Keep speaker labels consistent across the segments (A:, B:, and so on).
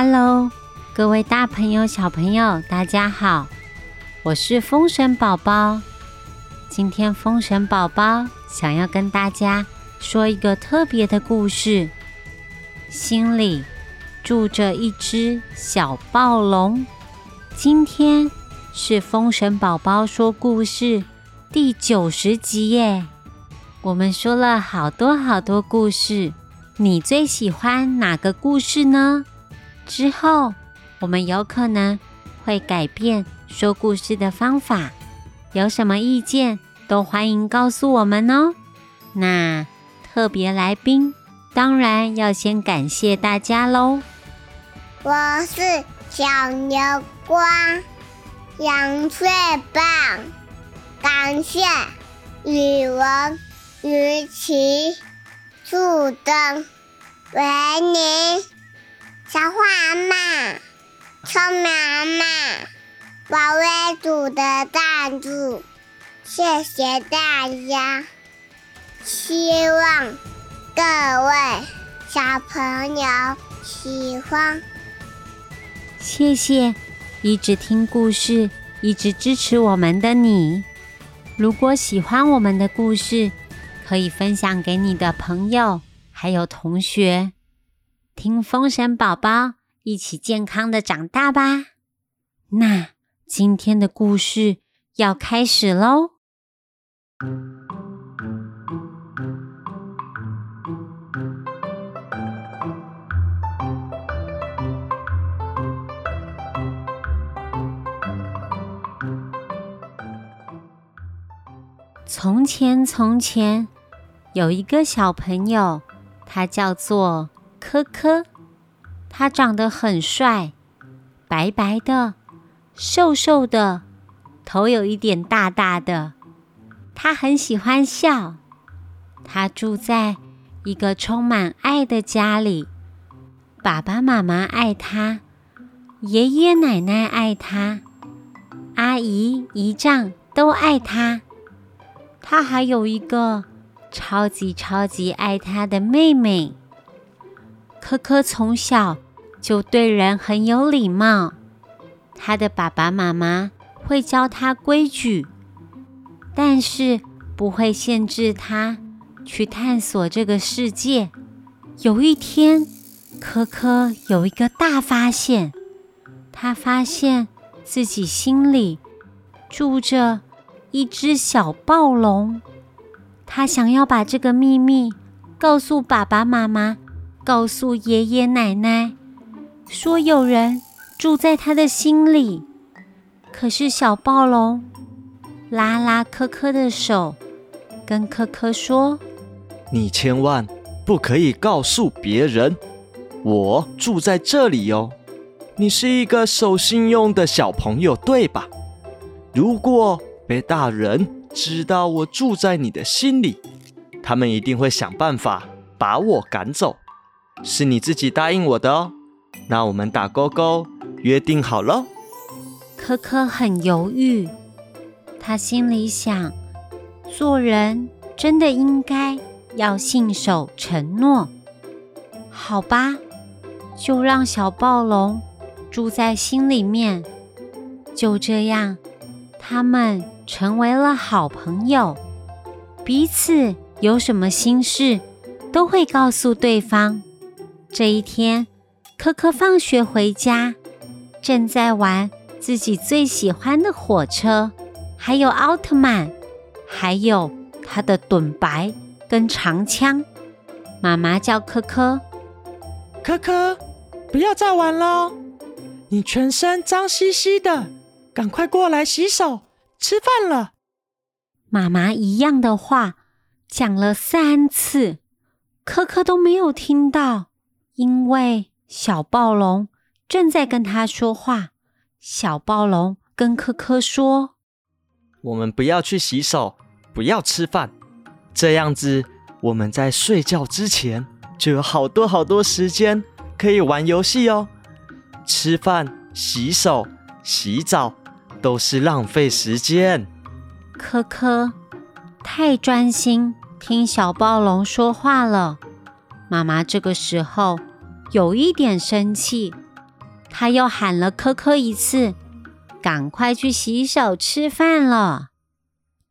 A: Hello，各位大朋友、小朋友，大家好，我是风神宝宝。今天风神宝宝想要跟大家说一个特别的故事，心里住着一只小暴龙。今天是风神宝宝说故事第九十集耶。我们说了好多好多故事，你最喜欢哪个故事呢？之后我们有可能会改变说故事的方法，有什么意见都欢迎告诉我们哦。那特别来宾当然要先感谢大家喽。
B: 我是小牛光，杨翠棒，感谢语文。鱼鳍、树灯、维尼、小花阿妈、聪明阿妈、宝贝组的赞助，谢谢大家！希望各位小朋友喜欢。
A: 谢谢一直听故事、一直支持我们的你。如果喜欢我们的故事，可以分享给你的朋友，还有同学，听风神宝宝一起健康的长大吧。那今天的故事要开始喽。从前，从前。有一个小朋友，他叫做科科，他长得很帅，白白的，瘦瘦的，头有一点大大的。他很喜欢笑，他住在一个充满爱的家里，爸爸妈妈爱他，爷爷奶奶爱他，阿姨姨丈都爱他。他还有一个。超级超级爱他的妹妹，科科从小就对人很有礼貌。他的爸爸妈妈会教他规矩，但是不会限制他去探索这个世界。有一天，科科有一个大发现，他发现自己心里住着一只小暴龙。他想要把这个秘密告诉爸爸妈妈，告诉爷爷奶奶，说有人住在他的心里。可是小暴龙拉拉科科的手，跟科科说：“
C: 你千万不可以告诉别人，我住在这里哟。你是一个守信用的小朋友，对吧？如果被大人……”知道我住在你的心里，他们一定会想办法把我赶走。是你自己答应我的哦，那我们打勾勾，约定好了。
A: 科科很犹豫，他心里想：做人真的应该要信守承诺。好吧，就让小暴龙住在心里面。就这样，他们。成为了好朋友，彼此有什么心事都会告诉对方。这一天，科科放学回家，正在玩自己最喜欢的火车，还有奥特曼，还有他的盾牌跟长枪。妈妈叫科科：“
D: 科科，不要再玩了，你全身脏兮兮的，赶快过来洗手。”吃饭了，
A: 妈妈一样的话讲了三次，科科都没有听到，因为小暴龙正在跟他说话。小暴龙跟科科说：“
C: 我们不要去洗手，不要吃饭，这样子我们在睡觉之前就有好多好多时间可以玩游戏哦。吃饭、洗手、洗澡。”都是浪费时间。
A: 科科太专心听小暴龙说话了。妈妈这个时候有一点生气，她又喊了科科一次，赶快去洗手吃饭了。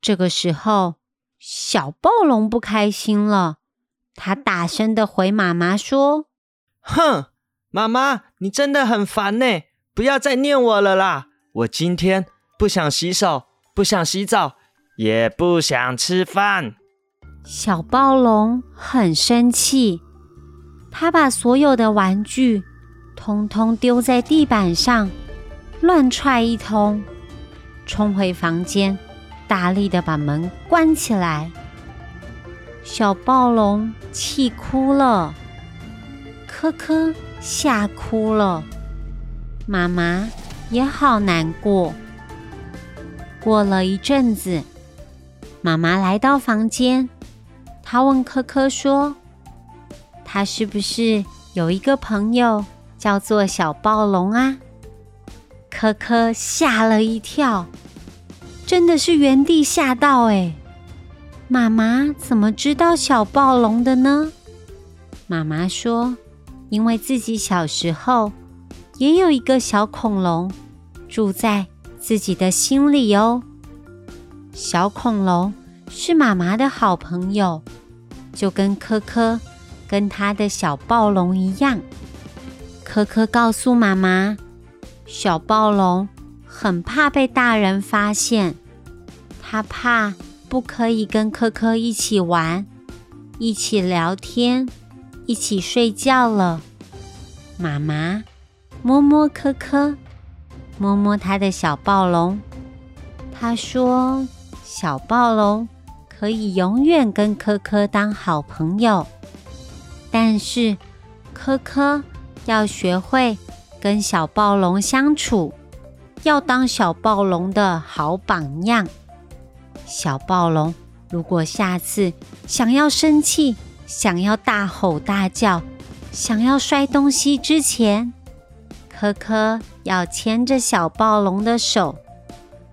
A: 这个时候，小暴龙不开心了，他大声的回妈妈说：“
C: 哼，妈妈，你真的很烦呢！不要再念我了啦！我今天不想洗手，不想洗澡，也不想吃饭。”
A: 小暴龙很生气，他把所有的玩具。通通丢在地板上，乱踹一通，冲回房间，大力的把门关起来。小暴龙气哭了，科科吓哭了，妈妈也好难过。过了一阵子，妈妈来到房间，她问科科说：“他是不是有一个朋友？”叫做小暴龙啊！科科吓了一跳，真的是原地吓到哎！妈妈怎么知道小暴龙的呢？妈妈说，因为自己小时候也有一个小恐龙住在自己的心里哦。小恐龙是妈妈的好朋友，就跟科科跟他的小暴龙一样。科科告诉妈妈：“小暴龙很怕被大人发现，他怕不可以跟科科一起玩、一起聊天、一起睡觉了。”妈妈摸摸科科，摸摸他的小暴龙，他说：“小暴龙可以永远跟科科当好朋友，但是科科。”要学会跟小暴龙相处，要当小暴龙的好榜样。小暴龙如果下次想要生气、想要大吼大叫、想要摔东西之前，科科要牵着小暴龙的手，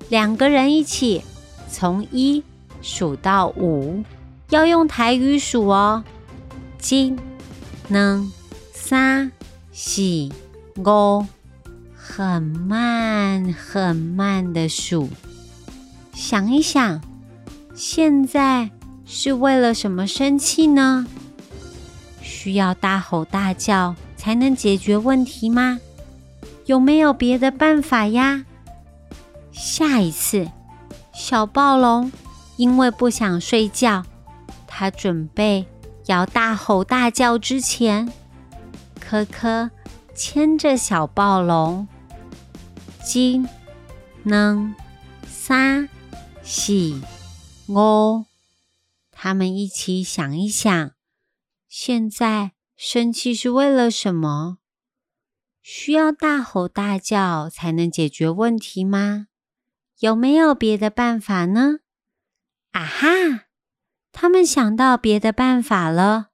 A: 两个人一起从一数到五，要用台语数哦。金能三。四五，很慢很慢的数。想一想，现在是为了什么生气呢？需要大吼大叫才能解决问题吗？有没有别的办法呀？下一次，小暴龙因为不想睡觉，他准备要大吼大叫之前。科科牵着小暴龙，金能三四五，他们一起想一想，现在生气是为了什么？需要大吼大叫才能解决问题吗？有没有别的办法呢？啊哈！他们想到别的办法了。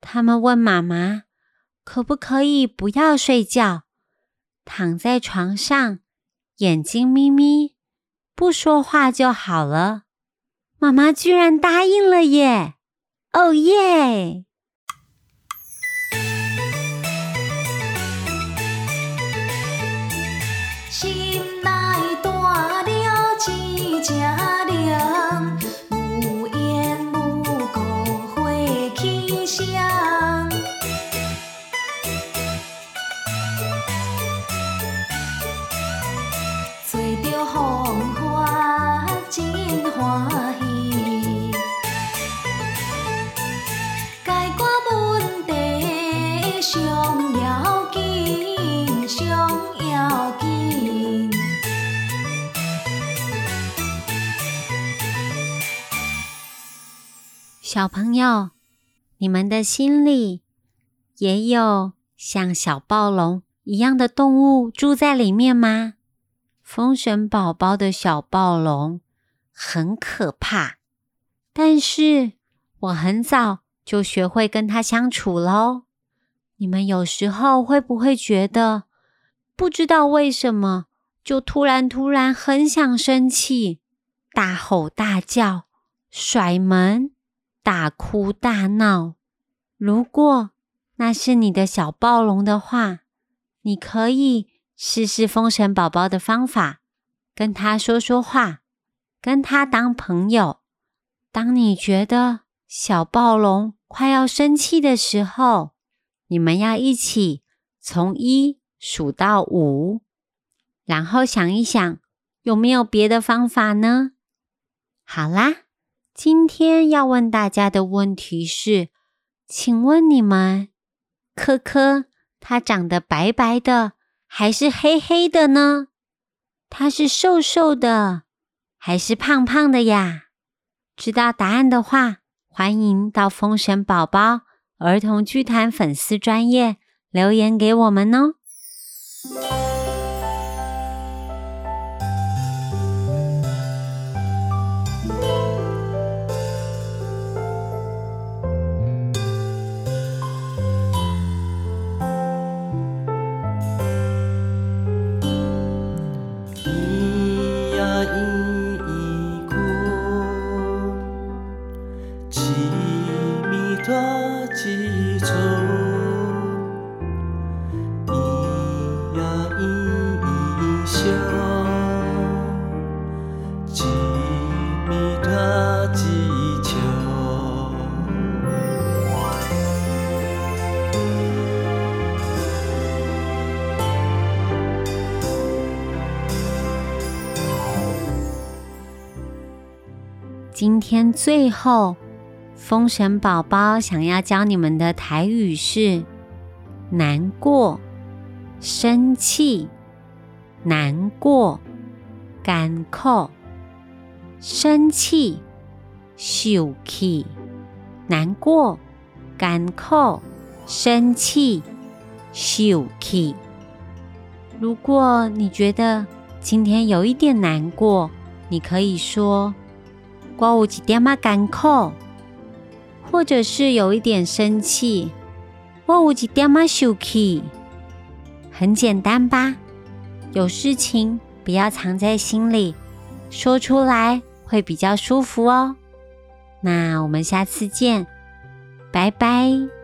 A: 他们问妈妈。可不可以不要睡觉，躺在床上，眼睛眯眯，不说话就好了？妈妈居然答应了耶！哦耶！小朋友，你们的心里也有像小暴龙一样的动物住在里面吗？风神宝宝的小暴龙很可怕，但是我很早就学会跟它相处喽。你们有时候会不会觉得不知道为什么就突然突然很想生气，大吼大叫，甩门？大哭大闹，如果那是你的小暴龙的话，你可以试试风神宝宝的方法，跟他说说话，跟他当朋友。当你觉得小暴龙快要生气的时候，你们要一起从一数到五，然后想一想有没有别的方法呢？好啦，今天要问大家的问题是：请问你们，科科它长得白白的还是黑黑的呢？它是瘦瘦的还是胖胖的呀？知道答案的话，欢迎到风神宝宝儿童剧团粉丝专业留言给我们哦。今天最后，风神宝宝想要教你们的台语是：难过、生气、难过、干扣、生气、受气、难过、干扣、生气、受气。如果你觉得今天有一点难过，你可以说。我有一点啊干苦，或者是有一点生气，我有一点啊生气，很简单吧？有事情不要藏在心里，说出来会比较舒服哦。那我们下次见，拜拜。